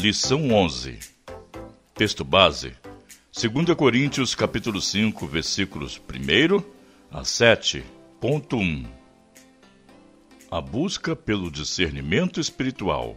Lição 11. Texto base: 2 Coríntios capítulo 5, versículos 1 a 7.1. A busca pelo discernimento espiritual.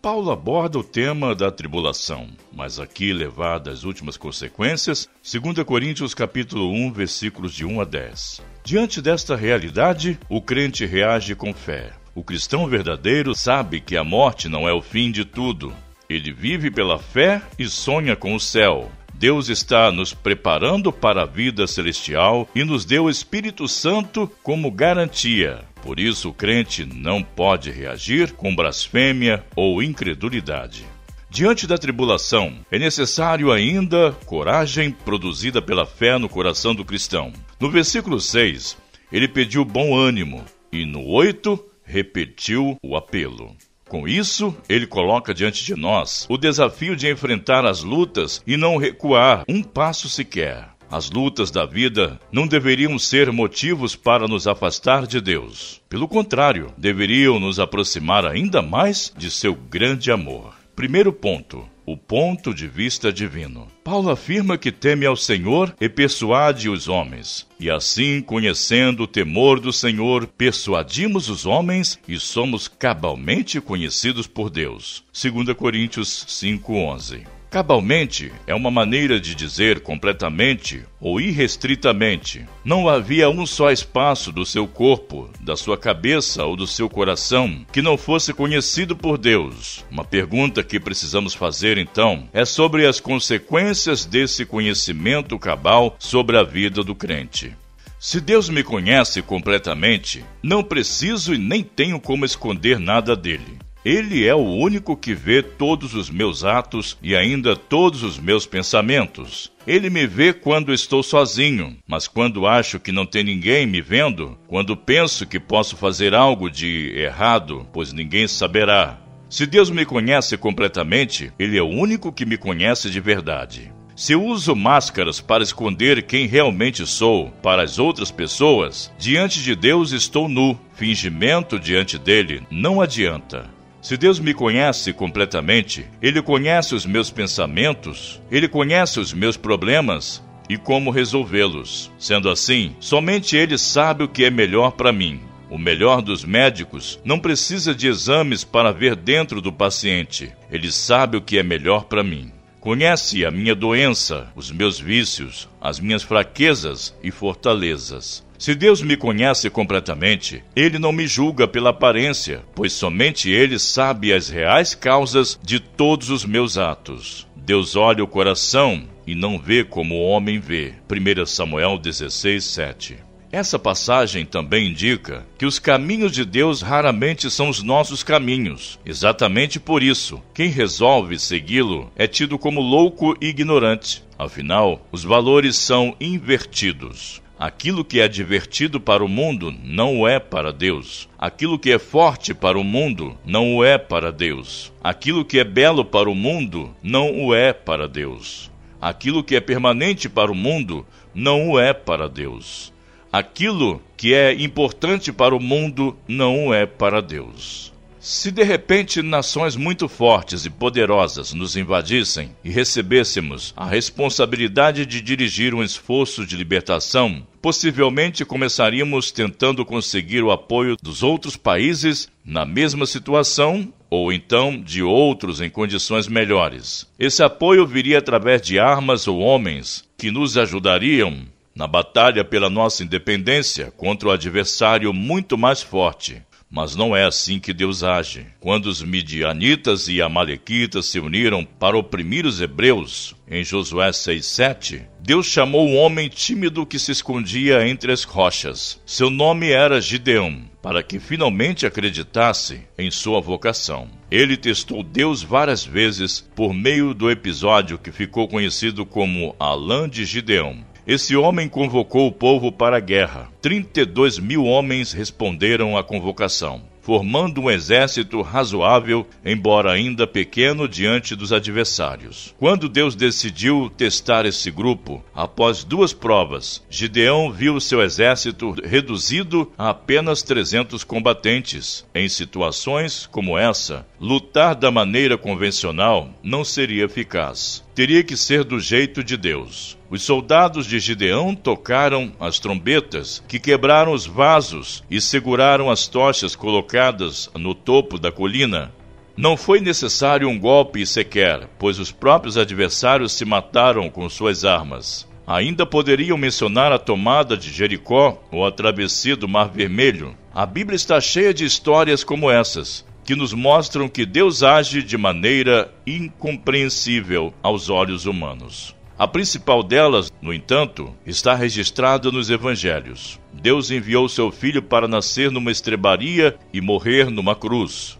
Paulo aborda o tema da tribulação, mas aqui levado às últimas consequências, 2 Coríntios capítulo 1, versículos de 1 a 10. Diante desta realidade, o crente reage com fé. O cristão verdadeiro sabe que a morte não é o fim de tudo. Ele vive pela fé e sonha com o céu. Deus está nos preparando para a vida celestial e nos deu o Espírito Santo como garantia. Por isso, o crente não pode reagir com blasfêmia ou incredulidade. Diante da tribulação, é necessário ainda coragem produzida pela fé no coração do cristão. No versículo 6, ele pediu bom ânimo, e no 8, repetiu o apelo. Com isso, ele coloca diante de nós o desafio de enfrentar as lutas e não recuar um passo sequer. As lutas da vida não deveriam ser motivos para nos afastar de Deus. Pelo contrário, deveriam nos aproximar ainda mais de seu grande amor. Primeiro ponto: o ponto de vista divino. Paulo afirma que teme ao Senhor e persuade os homens. E assim, conhecendo o temor do Senhor, persuadimos os homens e somos cabalmente conhecidos por Deus. 2 Coríntios 5:11. Cabalmente é uma maneira de dizer completamente ou irrestritamente. Não havia um só espaço do seu corpo, da sua cabeça ou do seu coração que não fosse conhecido por Deus. Uma pergunta que precisamos fazer então é sobre as consequências desse conhecimento cabal sobre a vida do crente. Se Deus me conhece completamente, não preciso e nem tenho como esconder nada dele. Ele é o único que vê todos os meus atos e ainda todos os meus pensamentos. Ele me vê quando estou sozinho, mas quando acho que não tem ninguém me vendo, quando penso que posso fazer algo de errado, pois ninguém saberá. Se Deus me conhece completamente, Ele é o único que me conhece de verdade. Se uso máscaras para esconder quem realmente sou para as outras pessoas, diante de Deus estou nu. Fingimento diante dele não adianta. Se Deus me conhece completamente, Ele conhece os meus pensamentos, Ele conhece os meus problemas e como resolvê-los. Sendo assim, somente Ele sabe o que é melhor para mim. O melhor dos médicos não precisa de exames para ver dentro do paciente. Ele sabe o que é melhor para mim. Conhece a minha doença, os meus vícios, as minhas fraquezas e fortalezas. Se Deus me conhece completamente, Ele não me julga pela aparência, pois somente Ele sabe as reais causas de todos os meus atos. Deus olha o coração e não vê como o homem vê. 1 Samuel 16, 7. Essa passagem também indica que os caminhos de Deus raramente são os nossos caminhos. Exatamente por isso, quem resolve segui-lo é tido como louco e ignorante. Afinal, os valores são invertidos. Aquilo que é divertido para o mundo não é para Deus. Aquilo que é forte para o mundo não o é para Deus. Aquilo que é belo para o mundo não o é para Deus. Aquilo que é permanente para o mundo não o é para Deus aquilo que é importante para o mundo não é para Deus. Se de repente nações muito fortes e poderosas nos invadissem e recebêssemos a responsabilidade de dirigir um esforço de libertação, possivelmente começaríamos tentando conseguir o apoio dos outros países na mesma situação ou então de outros em condições melhores. Esse apoio viria através de armas ou homens que nos ajudariam na batalha pela nossa independência contra o adversário muito mais forte. Mas não é assim que Deus age. Quando os midianitas e amalequitas se uniram para oprimir os hebreus, em Josué 6,7, Deus chamou um homem tímido que se escondia entre as rochas. Seu nome era Gideão, para que finalmente acreditasse em sua vocação. Ele testou Deus várias vezes por meio do episódio que ficou conhecido como Alã de Gideão. Esse homem convocou o povo para a guerra. 32 mil homens responderam à convocação. formando um exército razoável, embora ainda pequeno diante dos adversários. Quando Deus decidiu testar esse grupo, após duas provas, Gideão viu seu exército reduzido a apenas 300 combatentes. Em situações como essa, lutar da maneira convencional não seria eficaz. Teria que ser do jeito de Deus. Os soldados de Gideão tocaram as trombetas, que quebraram os vasos e seguraram as tochas colocadas no topo da colina. Não foi necessário um golpe sequer, pois os próprios adversários se mataram com suas armas. Ainda poderiam mencionar a tomada de Jericó ou a travessia do Mar Vermelho. A Bíblia está cheia de histórias como essas, que nos mostram que Deus age de maneira incompreensível aos olhos humanos. A principal delas, no entanto, está registrada nos evangelhos. Deus enviou seu filho para nascer numa estrebaria e morrer numa cruz.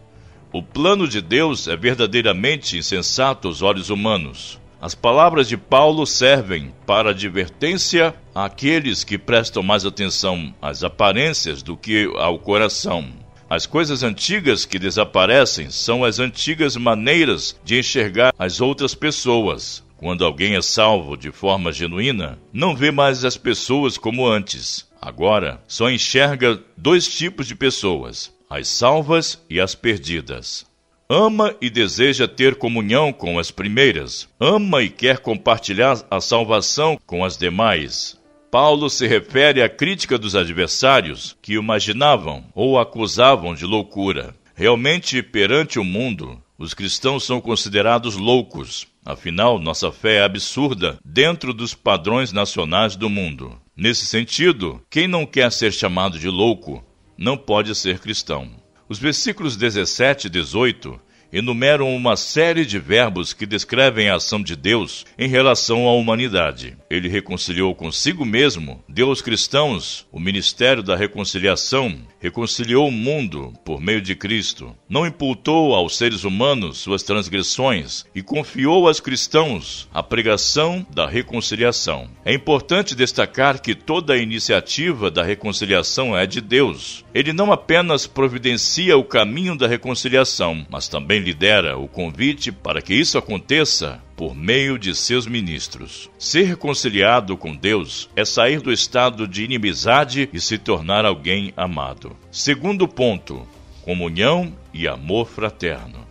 O plano de Deus é verdadeiramente insensato aos olhos humanos. As palavras de Paulo servem para advertência àqueles que prestam mais atenção às aparências do que ao coração. As coisas antigas que desaparecem são as antigas maneiras de enxergar as outras pessoas. Quando alguém é salvo de forma genuína, não vê mais as pessoas como antes. Agora, só enxerga dois tipos de pessoas: as salvas e as perdidas. Ama e deseja ter comunhão com as primeiras. Ama e quer compartilhar a salvação com as demais. Paulo se refere à crítica dos adversários que imaginavam ou acusavam de loucura. Realmente, perante o mundo, os cristãos são considerados loucos, Afinal, nossa fé é absurda dentro dos padrões nacionais do mundo. Nesse sentido, quem não quer ser chamado de louco não pode ser cristão. Os versículos 17 e 18 enumeram uma série de verbos que descrevem a ação de Deus em relação à humanidade. Ele reconciliou consigo mesmo, deu aos cristãos o ministério da reconciliação, reconciliou o mundo por meio de Cristo, não imputou aos seres humanos suas transgressões e confiou aos cristãos a pregação da reconciliação. É importante destacar que toda a iniciativa da reconciliação é de Deus. Ele não apenas providencia o caminho da reconciliação, mas também lidera o convite para que isso aconteça por meio de seus ministros. Ser reconciliado com Deus é sair do estado de inimizade e se tornar alguém amado. Segundo ponto: comunhão e amor fraterno.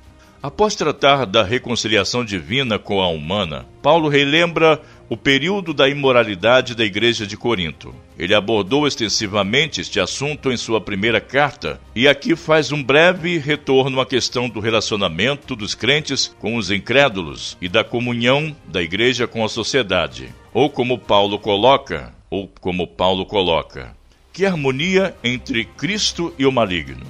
Após tratar da reconciliação divina com a humana, Paulo relembra o período da imoralidade da igreja de Corinto. Ele abordou extensivamente este assunto em sua primeira carta e aqui faz um breve retorno à questão do relacionamento dos crentes com os incrédulos e da comunhão da igreja com a sociedade. Ou como Paulo coloca, ou como Paulo coloca, que harmonia entre Cristo e o maligno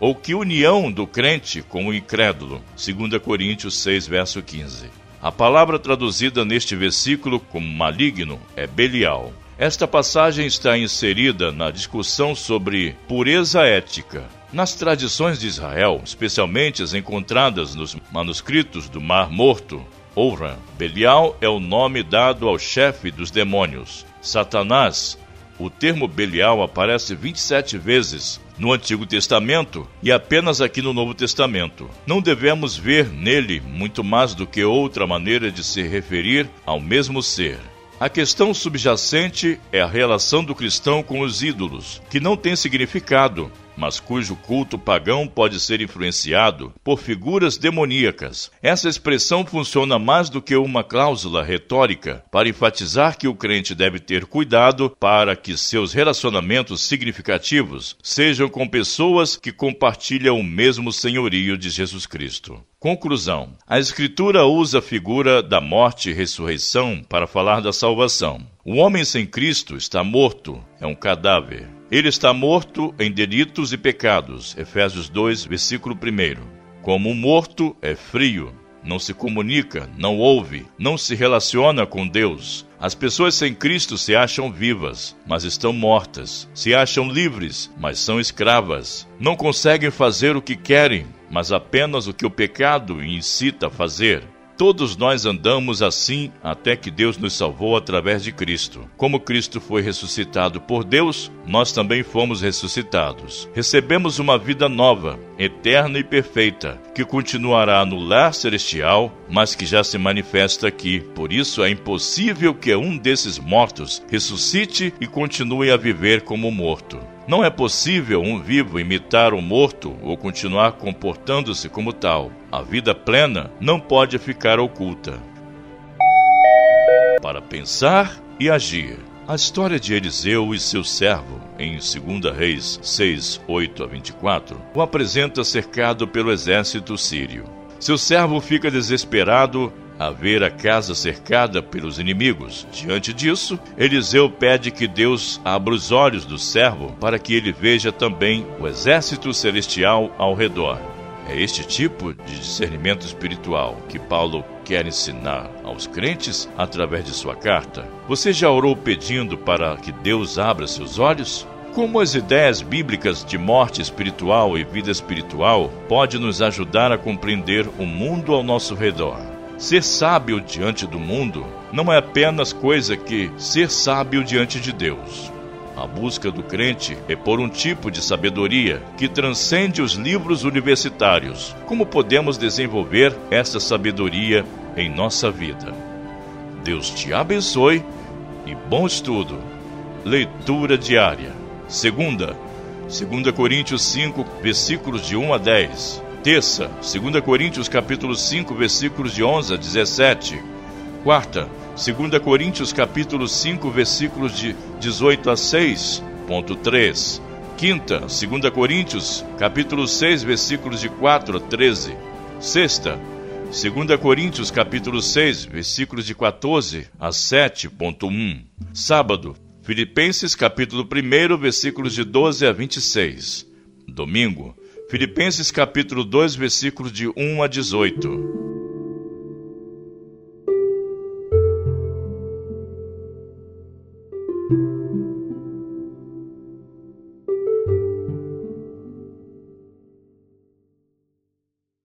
ou que união do crente com o incrédulo, 2 Coríntios 6, verso 15. A palavra traduzida neste versículo como maligno é Belial. Esta passagem está inserida na discussão sobre pureza ética. Nas tradições de Israel, especialmente as encontradas nos manuscritos do Mar Morto, Ouran, Belial é o nome dado ao chefe dos demônios. Satanás, o termo Belial aparece 27 vezes no Antigo Testamento e apenas aqui no Novo Testamento. Não devemos ver nele muito mais do que outra maneira de se referir ao mesmo ser. A questão subjacente é a relação do cristão com os ídolos, que não tem significado, mas cujo culto pagão pode ser influenciado por figuras demoníacas. Essa expressão funciona mais do que uma cláusula retórica para enfatizar que o crente deve ter cuidado para que seus relacionamentos significativos sejam com pessoas que compartilham o mesmo senhorio de Jesus Cristo. Conclusão: A Escritura usa a figura da morte e ressurreição para falar da salvação. O homem sem Cristo está morto, é um cadáver. Ele está morto em delitos e pecados. Efésios 2, versículo 1. Como um morto é frio, não se comunica, não ouve, não se relaciona com Deus. As pessoas sem Cristo se acham vivas, mas estão mortas. Se acham livres, mas são escravas. Não conseguem fazer o que querem, mas apenas o que o pecado incita a fazer. Todos nós andamos assim até que Deus nos salvou através de Cristo. Como Cristo foi ressuscitado por Deus, nós também fomos ressuscitados. Recebemos uma vida nova, eterna e perfeita, que continuará no lar celestial, mas que já se manifesta aqui. Por isso é impossível que um desses mortos ressuscite e continue a viver como morto. Não é possível um vivo imitar o morto ou continuar comportando-se como tal. A vida plena não pode ficar oculta. Para pensar e agir. A história de Eliseu e seu servo, em 2 Reis 6, 8 a 24, o apresenta cercado pelo exército sírio. Seu servo fica desesperado a ver a casa cercada pelos inimigos. Diante disso, Eliseu pede que Deus abra os olhos do servo para que ele veja também o exército celestial ao redor. É este tipo de discernimento espiritual que Paulo quer ensinar aos crentes através de sua carta. Você já orou pedindo para que Deus abra seus olhos? Como as ideias bíblicas de morte espiritual e vida espiritual pode nos ajudar a compreender o mundo ao nosso redor? Ser sábio diante do mundo não é apenas coisa que ser sábio diante de Deus. A busca do crente é por um tipo de sabedoria que transcende os livros universitários. Como podemos desenvolver essa sabedoria em nossa vida? Deus te abençoe e bom estudo. Leitura diária. Segunda, 2 Coríntios 5, versículos de 1 a 10. Terça, 2 Coríntios capítulo 5, versículos de 11 a 17. Quarta, 2 Coríntios capítulo 5, versículos de 18 a 6.3. Quinta, 2 Coríntios capítulo 6, versículos de 4 a 13. Sexta, 2 Coríntios capítulo 6, versículos de 14 a 7.1. Sábado, Filipenses capítulo 1, versículos de 12 a 26. Domingo, Filipenses capítulo 2, versículos de 1 a 18.